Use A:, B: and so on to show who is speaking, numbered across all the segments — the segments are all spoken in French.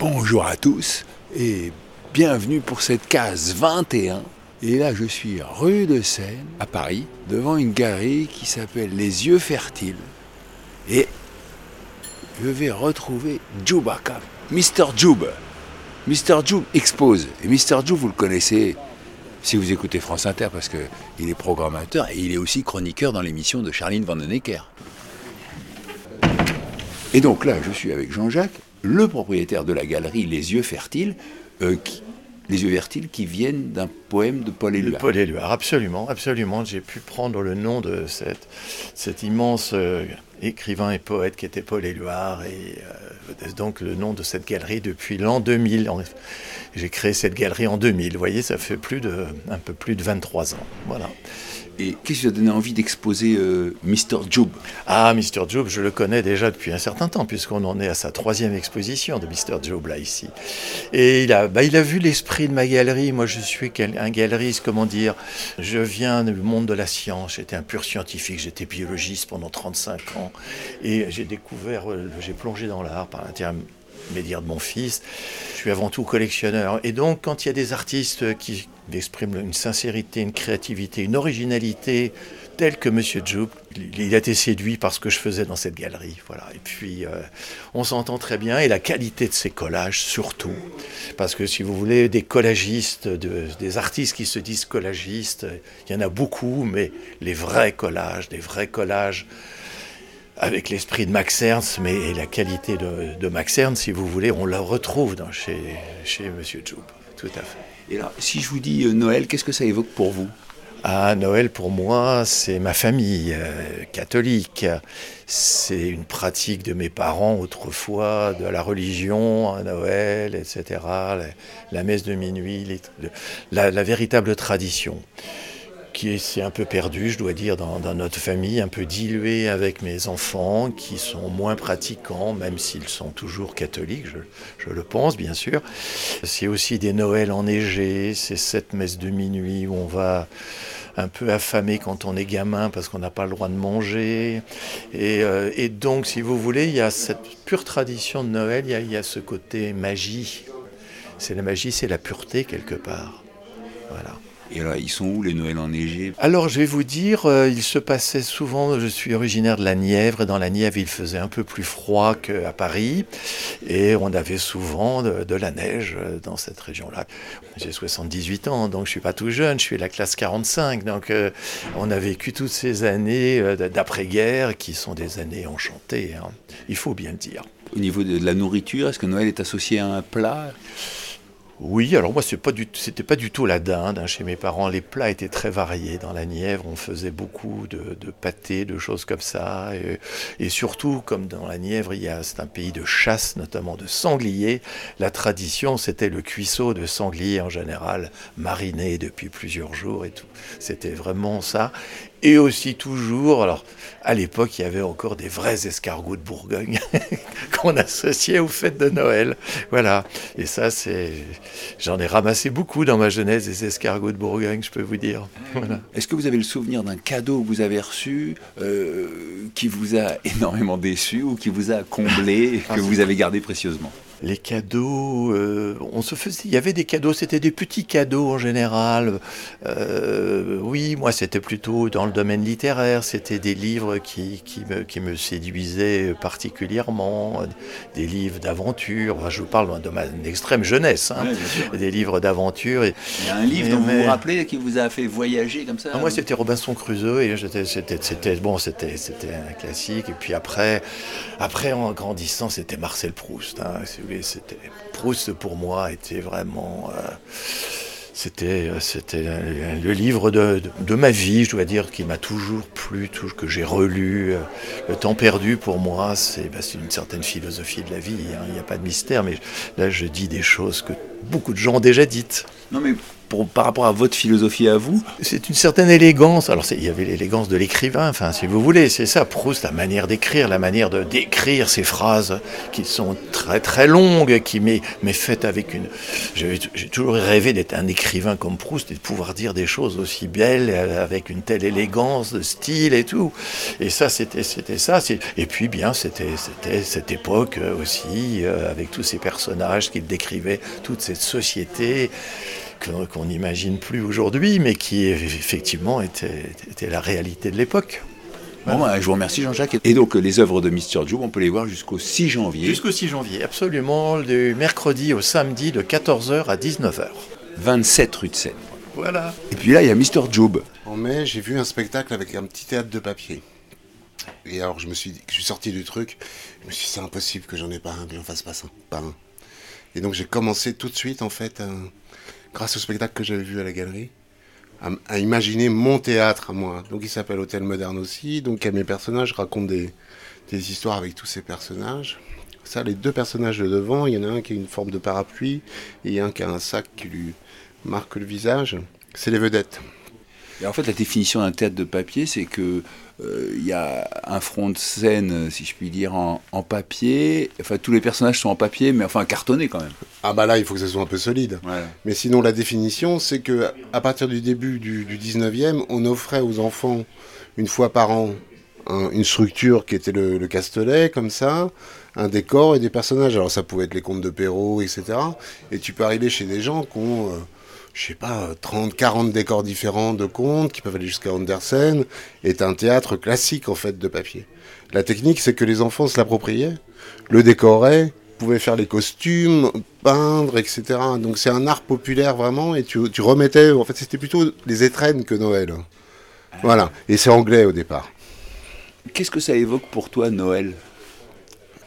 A: Bonjour à tous et bienvenue pour cette case 21. Et là, je suis rue de Seine, à Paris, devant une galerie qui s'appelle Les Yeux Fertiles. Et je vais retrouver Jubaka, Mr. Jub. Mr. Jub expose. Et Mr. Jub, vous le connaissez si vous écoutez France Inter, parce qu'il est programmateur et il est aussi chroniqueur dans l'émission de Charline Vandenecker. Et donc là, je suis avec Jean-Jacques le propriétaire de la galerie Les Yeux Fertiles, euh, les yeux fertiles qui viennent d'un poème de Paul Éluard.
B: Paul Éluard, absolument, absolument. J'ai pu prendre le nom de cet immense euh, écrivain et poète qui était Paul Éluard et euh, donc le nom de cette galerie depuis l'an 2000. J'ai créé cette galerie en 2000. Vous voyez, ça fait plus de, un peu plus de 23 ans. Voilà.
A: Et qu'est-ce qui vous a donné envie d'exposer euh, Mr. Job?
B: Ah, Mr. Job, je le connais déjà depuis un certain temps, puisqu'on en est à sa troisième exposition de Mr. Job, là, ici. Et il a, bah, il a vu l'esprit de ma galerie. Moi, je suis un galeriste, comment dire, je viens du monde de la science. J'étais un pur scientifique, j'étais biologiste pendant 35 ans. Et j'ai découvert, euh, j'ai plongé dans l'art par l'intermédiaire de mon fils. Je suis avant tout collectionneur. Et donc, quand il y a des artistes qui il exprime une sincérité, une créativité, une originalité telle que M. Joub. Il a été séduit par ce que je faisais dans cette galerie. Voilà. Et puis, euh, on s'entend très bien. Et la qualité de ces collages, surtout. Parce que, si vous voulez, des collagistes, des artistes qui se disent collagistes, il y en a beaucoup, mais les vrais collages, des vrais collages avec l'esprit de Max Ernst, mais la qualité de, Max Ernst, si vous voulez, on la retrouve dans, chez, chez M. Joub. Tout à fait.
A: Et là, si je vous dis euh, Noël, qu'est-ce que ça évoque pour vous?
B: Ah, Noël pour moi, c'est ma famille euh, catholique. C'est une pratique de mes parents autrefois, de la religion, à Noël, etc. La, messe de minuit, la véritable tradition qui s'est un peu perdu, je dois dire, dans, notre famille, un peu dilué avec mes enfants, qui sont moins pratiquants, même s'ils sont toujours catholiques, je, le pense bien sûr. C'est aussi des Noëls enneigés, c'est cette messe de minuit où on va un peu affamé quand on est gamin parce qu'on n'a pas le droit de manger. Et, euh, donc, si vous voulez, il y a cette pure tradition de Noël, il y a, il y a ce côté magie. C'est la magie, c'est la pureté quelque part. Voilà.
A: Et alors, ils sont où les Noëls enneigés?
B: Alors, je vais vous dire, euh, il se passait souvent, je suis originaire de la Nièvre, et dans la Nièvre, il faisait un peu plus froid qu'à Paris, et on avait souvent de, la neige euh, dans cette région-là. J'ai 78 ans, donc je suis pas tout jeune, je suis la classe 45, donc euh, on a vécu toutes ces années d'après-guerre qui sont des années enchantées, hein. il faut bien le dire.
A: Au niveau de la nourriture, est-ce que Noël est associé à un plat?
B: Oui, alors moi, ce n'était pas, du tout la dinde. Hein, chez mes parents, les plats étaient très variés. Dans la Nièvre, on faisait beaucoup de, de pâtés, de choses comme ça. Et, surtout, comme dans la Nièvre, c'est un pays de chasse, notamment de sangliers. La tradition, c'était le cuisseau de sanglier en général, mariné depuis plusieurs jours et tout. C'était vraiment ça. Et aussi toujours, alors à l'époque, il y avait encore des vrais escargots de Bourgogne qu'on associait aux fêtes de Noël. Voilà. Et ça, c'est, j'en ai ramassé beaucoup dans ma jeunesse des escargots de Bourgogne, je peux vous dire. Voilà.
A: Est-ce que vous avez le souvenir d'un cadeau que vous avez reçu euh, qui vous a énormément déçu ou qui vous a comblé et que vous avez gardé précieusement?
B: Les cadeaux, euh, on se faisait, il y avait des cadeaux, c'était des petits cadeaux en général. Euh, oui, moi c'était plutôt dans le domaine littéraire, c'était des livres qui, qui, me, qui me séduisaient particulièrement, des livres d'aventure. je vous parle de ma extrême jeunesse, hein. des livres d'aventure.
A: Il y a un livre dont vous vous rappelez qui vous a fait voyager comme ça
B: ah, Moi c'était Robinson Crusoe et c'était bon, c'était un classique. Et puis après, après en grandissant, c'était Marcel Proust. Hein, c'était Proust pour moi était vraiment euh, c'était c'était le livre de, ma vie, je dois dire, qui m'a toujours plu, tout, que j'ai relu. Le temps perdu pour moi, c'est bah, une certaine philosophie de la vie. Hein. Il n'y a pas de mystère, mais là je dis des choses que beaucoup de gens ont déjà dites.
A: Non mais par rapport à votre philosophie à vous
B: C'est une certaine élégance. Alors il y avait l'élégance de l'écrivain, enfin si vous voulez, c'est ça. Proust, la manière d'écrire, la manière de d'écrire ces phrases qui sont très très longues, qui mais, faites avec une. J'ai toujours rêvé d'être un écrivain comme Proust et de pouvoir dire des choses aussi belles avec une telle élégance de style et tout. Et ça, c'était ça. Et puis bien, c'était cette époque aussi euh, avec tous ces personnages qu'il décrivait, toute cette société qu'on n'imagine plus aujourd'hui, mais qui effectivement était, était la réalité de l'époque.
A: Bon, bah, je vous remercie Jean-Jacques. Et donc les œuvres de Mr. Joe, on peut les voir jusqu'au 6 janvier.
B: Jusqu'au 6 janvier, absolument, du mercredi au samedi de 14h à 19h.
A: 27 rue de Seine.
B: Voilà.
A: Et puis là, il y a Mr. Job.
C: En mai, j'ai vu un spectacle avec un petit théâtre de papier. Et alors, je me suis, je suis sorti du truc. Je me suis dit, c'est impossible que j'en ai pas un, que j'en fasse pas ça, pas un. Et donc, j'ai commencé tout de suite, en fait, grâce au spectacle que j'avais vu à la galerie, à, imaginer mon théâtre à moi. Donc il s'appelle Hôtel Moderne aussi. Donc à mes personnages, je raconte des, histoires avec tous ces personnages. Ça, les deux personnages de devant, il y en a un qui a une forme de parapluie et un qui a un sac qui lui marque le visage. C'est les vedettes.
A: Et en fait, la définition d'un théâtre de papier, c'est que il euh, y a un front de scène, si je puis dire, en, papier. Enfin, tous les personnages sont en papier, mais enfin cartonné quand même.
C: Ah bah là, il faut que ça soit un peu solide. Mais sinon, la définition, c'est que à partir du début du, 19e, on offrait aux enfants une fois par an une structure qui était le, Castelet, comme ça, un décor et des personnages. Alors ça pouvait être les contes de Perrault, etc. Et tu peux arriver chez des gens qui ont... Euh, je sais pas, 30, 40 décors différents de contes qui peuvent aller jusqu'à Andersen, est un théâtre classique en fait de papier. La technique, c'est que les enfants se l'appropriaient, le décoraient, pouvaient faire les costumes, peindre, etc. Donc c'est un art populaire vraiment, et tu, tu remettais, en fait c'était plutôt les étrennes que Noël. Voilà, et c'est anglais au départ.
A: Qu'est-ce que ça évoque pour toi Noël?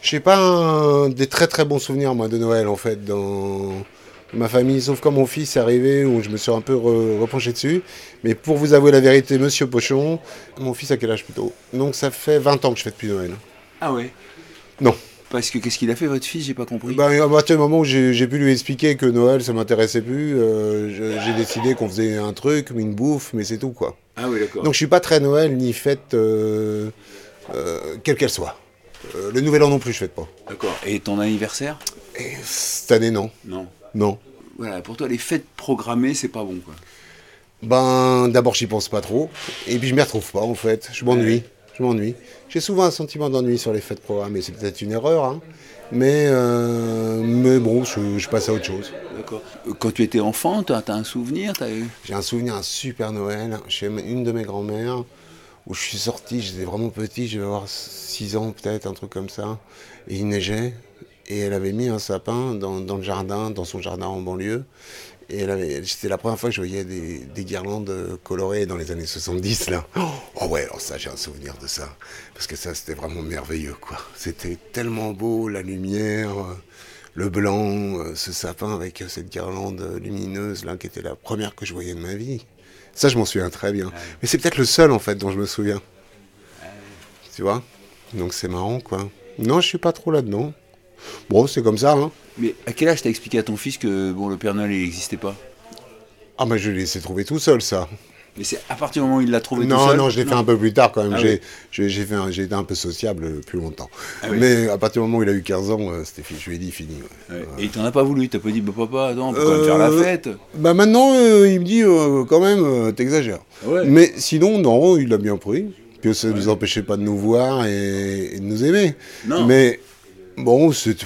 C: Je sais pas, des très très bons souvenirs moi de Noël en fait dans ma famille, sauf quand mon fils est arrivé, où je me suis un peu repenché dessus. Mais pour vous avouer la vérité, monsieur Pochon, mon fils a quel âge plutôt? Donc ça fait 20 ans que je fais depuis Noël.
A: Ah ouais?
C: Non.
A: Parce que qu'est-ce qu'il a fait votre fils? J'ai pas compris.
C: Bah, à partir du moment où j'ai pu lui expliquer que Noël ça m'intéressait plus, euh, j'ai décidé qu'on faisait un truc, une bouffe, mais c'est tout quoi.
A: Ah oui d'accord.
C: Donc je suis pas très Noël ni fête euh, euh, quelle qu'elle soit. le Nouvel An non plus je fête pas.
A: D'accord. Et ton anniversaire?
C: Cette année non.
A: Non.
C: Non.
A: Voilà, pour toi, les fêtes programmées, c'est pas bon, quoi.
C: Ben, d'abord, j'y pense pas trop. Et puis, je m'y retrouve pas, en fait. Je m'ennuie. Je m'ennuie. J'ai souvent un sentiment d'ennui sur les fêtes programmées. C'est peut-être une erreur, hein. Mais, euh, mais bon, je, passe à autre chose.
A: D'accord. Quand tu étais enfant, tu as, un souvenir
C: J'ai un souvenir, un super Noël, chez une de mes grand-mères, où je suis sorti, j'étais vraiment petit, je vais avoir 6 ans peut-être, un truc comme ça. Et il neigeait, et elle avait mis un sapin dans, le jardin, dans son jardin en banlieue. Et c'était la première fois que je voyais des, guirlandes colorées dans les années 70, là. Oh ouais, alors ça, j'ai un souvenir de ça. Parce que ça, c'était vraiment merveilleux, quoi. C'était tellement beau, la lumière, le blanc, ce sapin avec cette guirlande lumineuse, là, qui était la première que je voyais de ma vie. Ça, je m'en souviens très bien. Mais c'est peut-être le seul, en fait, dont je me souviens. Tu vois? Donc c'est marrant, quoi. Non, je suis pas trop là-dedans. Bon, c'est comme ça. Hein.
A: Mais à quel âge t'as expliqué à ton fils que bon, le Père Noël n'existait pas?
C: Ah, mais je l'ai laissé trouver tout seul, ça.
A: Mais c'est à partir du moment où il l'a trouvé
C: non,
A: tout
C: seul Non, je l'ai fait un peu plus tard quand même. Ah j'ai été un peu sociable plus longtemps. Ah mais à partir du moment où il a eu 15 ans, euh, c'était fini. Je lui ai dit fini.
A: Et il t'en a pas voulu T'as pas dit, bah, papa, attends, on peut quand même faire la euh, fête
C: Bah maintenant, euh, il me dit, quand même, t'exagères. Mais sinon, non, il l'a bien pris. Puis ça ne nous empêchait pas de nous voir et, de nous aimer. Non. Mais Bon, c'est.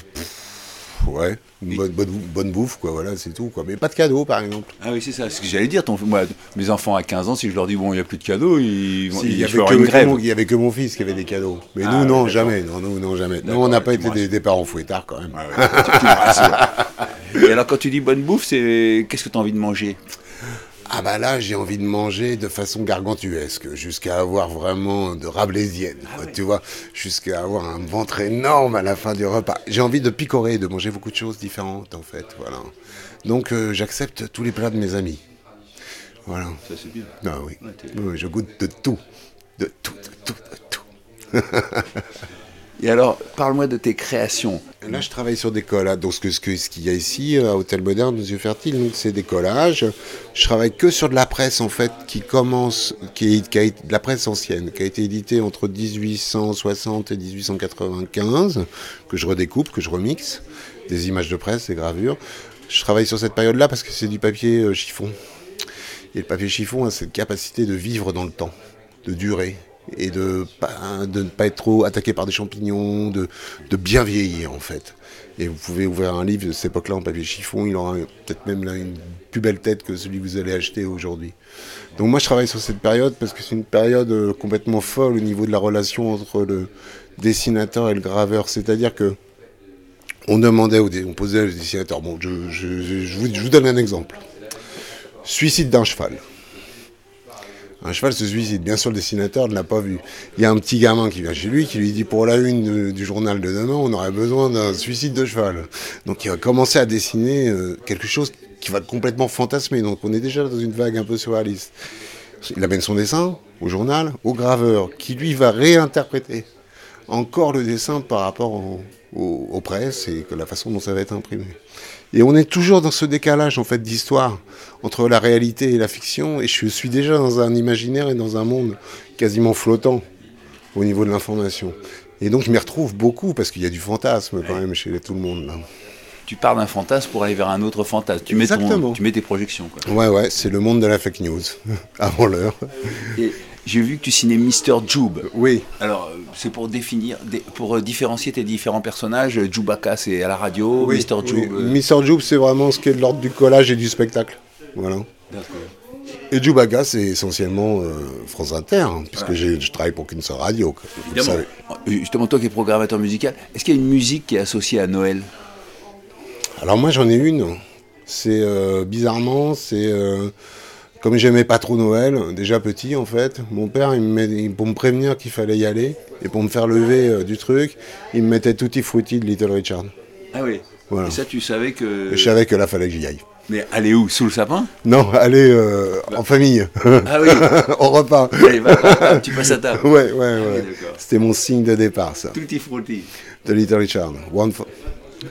C: Ouais, bonne, bonne, bouffe, quoi, voilà, c'est tout, quoi. Mais pas de cadeaux, par exemple.
A: Ah oui, c'est ça, ce que j'allais dire. Ton, moi, mes enfants à 15 ans, si je leur dis, bon, il n'y a plus de cadeaux, ils,
C: vont il y avait que, une grève. il y avait que mon fils qui avait des cadeaux. Mais ah nous, non, jamais. Non, nous, non, jamais. Nous, on n'a pas été des, des, parents fouettards, quand même.
A: Et alors, quand tu dis bonne bouffe, c'est qu'est-ce que tu as envie de manger?
C: Ah bah là, j'ai envie de manger de façon gargantuesque, jusqu'à avoir vraiment de rablaisienne, ah tu vois, jusqu'à avoir un ventre énorme à la fin du repas. J'ai envie de picorer, de manger beaucoup de choses différentes, en fait, voilà. Donc euh, j'accepte tous les plats de mes amis. Voilà.
A: Ça c'est bien.
C: Ah oui. oui. je goûte de tout, de tout, de tout, de tout.
A: Et alors, parle-moi de tes créations.
C: Là, je travaille sur des collages. Donc, ce qu'il que, ce y a ici, à Hôtel Moderne, aux Yeux Fertiles, c'est des collages. Je travaille que sur de la presse, en fait, qui commence, qui, qui de la presse ancienne, qui a été éditée entre 1860 et 1895, que je redécoupe, que je remixe, des images de presse, des gravures. Je travaille sur cette période-là parce que c'est du papier euh, chiffon. Et le papier chiffon a cette capacité de vivre dans le temps, de durer et de, ne pas être trop attaqué par des champignons, de, bien vieillir en fait. Et vous pouvez ouvrir un livre de cette époque-là en papier chiffon, il aura peut-être même une plus belle tête que celui que vous allez acheter aujourd'hui. Donc moi je travaille sur cette période parce que c'est une période euh, complètement folle au niveau de la relation entre le dessinateur et le graveur. C'est-à-dire que on demandait, on posait au dessinateur, bon je vous donne un exemple. Suicide d'un cheval. Un cheval se suicide. Bien sûr, le dessinateur ne l'a pas vu. Il y a un petit gamin qui vient chez lui qui lui dit pour la une du journal de demain, on aurait besoin d'un suicide de cheval. Donc il va commencer à dessiner euh, quelque chose qui va complètement fantasmer. Donc on est déjà dans une vague un peu surréaliste. Il amène son dessin au journal, au graveur, qui lui va réinterpréter encore le dessin par rapport au, au, aux presses et que la façon dont ça va être imprimé. Et on est toujours dans ce décalage en fait d'histoire entre la réalité et la fiction. Et je suis déjà dans un imaginaire et dans un monde quasiment flottant au niveau de l'information. Et donc je m'y retrouve beaucoup parce qu'il y a du fantasme quand même chez tout le monde. Là.
A: Tu pars d'un fantasme pour aller vers un autre fantasme. Tu mets, ton,
C: Exactement.
A: tu mets tes projections. Quoi.
C: Ouais, ouais, c'est le monde de la fake news, avant l'heure.
A: Et j'ai vu que tu signais Mr. Jube.
C: Oui,
A: Alors, euh, c'est pour définir, dé- pour euh, différencier tes différents personnages. Chewbacca, c'est à la radio.
C: oui,
A: Mr.
C: oui.
A: Jube. euh,
C: Mr. Joub, c'est vraiment ce qui est de l'ordre du collage et du spectacle. Voilà. Et Jubaga, c'est essentiellement euh, France Inter, hein, puisque je travaille pour qu'une seule radio. quoi,
A: Évidemment. Justement, toi qui es programmateur musical, est-ce qu'il y a une musique qui est associée à Noël?
C: Alors moi j'en ai une. C'est euh, bizarrement, c'est euh, comme j'aimais pas trop Noël, déjà petit en fait. Mon père, il me met- il- pour me prévenir qu'il fallait y aller et pour me faire lever euh, du truc, il me mettait Tutti Frutti de Little Richard.
A: Ah oui.
C: Voilà.
A: Et ça, tu savais que.
C: Et je savais que là fallait que j'y aille.
A: Mais aller où Sous le sapin
C: Non, aller euh, en famille,
A: Ah oui.
C: au repas.
A: Allez, tu passes à table.
C: Ouais, ouais, ouais. C'était mon signe de départ, ça,
A: Tutti frutti.
C: de Little Richard. One for...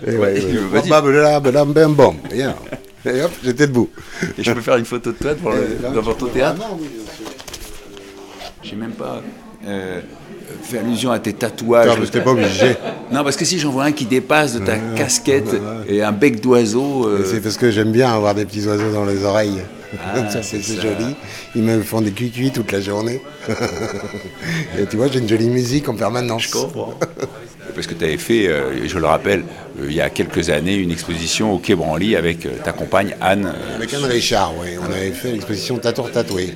C: Et ouais, ouais.
A: vas-y.
C: Et hop, j'étais debout.
A: Et je peux faire une photo de toi devant, le- devant ton théâtre. J'ai même pas euh, fait allusion à tes tatouages.
C: Non, mais t'es pas obligé.
A: Non, parce que si j'en vois un qui dépasse de ta casquette et un bec d'oiseau. euh,
C: C'est parce que j'aime bien avoir des petits oiseaux dans les oreilles.
A: Ah,
C: ça,
A: c'est
C: joli. Ils me font des cuicuis toute la journée. Et tu vois, j'ai une jolie musique en permanence.
A: Je comprends. Parce que tu avais fait, euh, je le rappelle, euh, il y a quelques années, une exposition au Quai Branly avec euh, ta compagne Anne.
C: Avec Anne Richard, oui. On avait fait l'exposition Tatour Tatoué.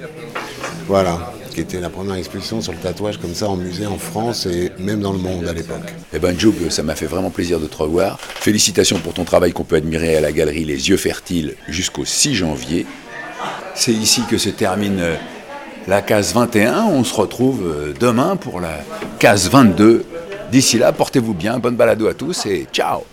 C: Voilà. Qui était la première exposition sur le tatouage comme ça en musée en France et même dans le monde à l'époque.
A: Eh ben Job, ça m'a fait vraiment plaisir de te revoir. Félicitations pour ton travail qu'on peut admirer à la galerie Les Yeux Fertiles jusqu'au 6 janvier. C'est ici que se termine la case 21. On se retrouve demain pour la case 22. D'ici là, portez-vous bien, bonne balado à tous et ciao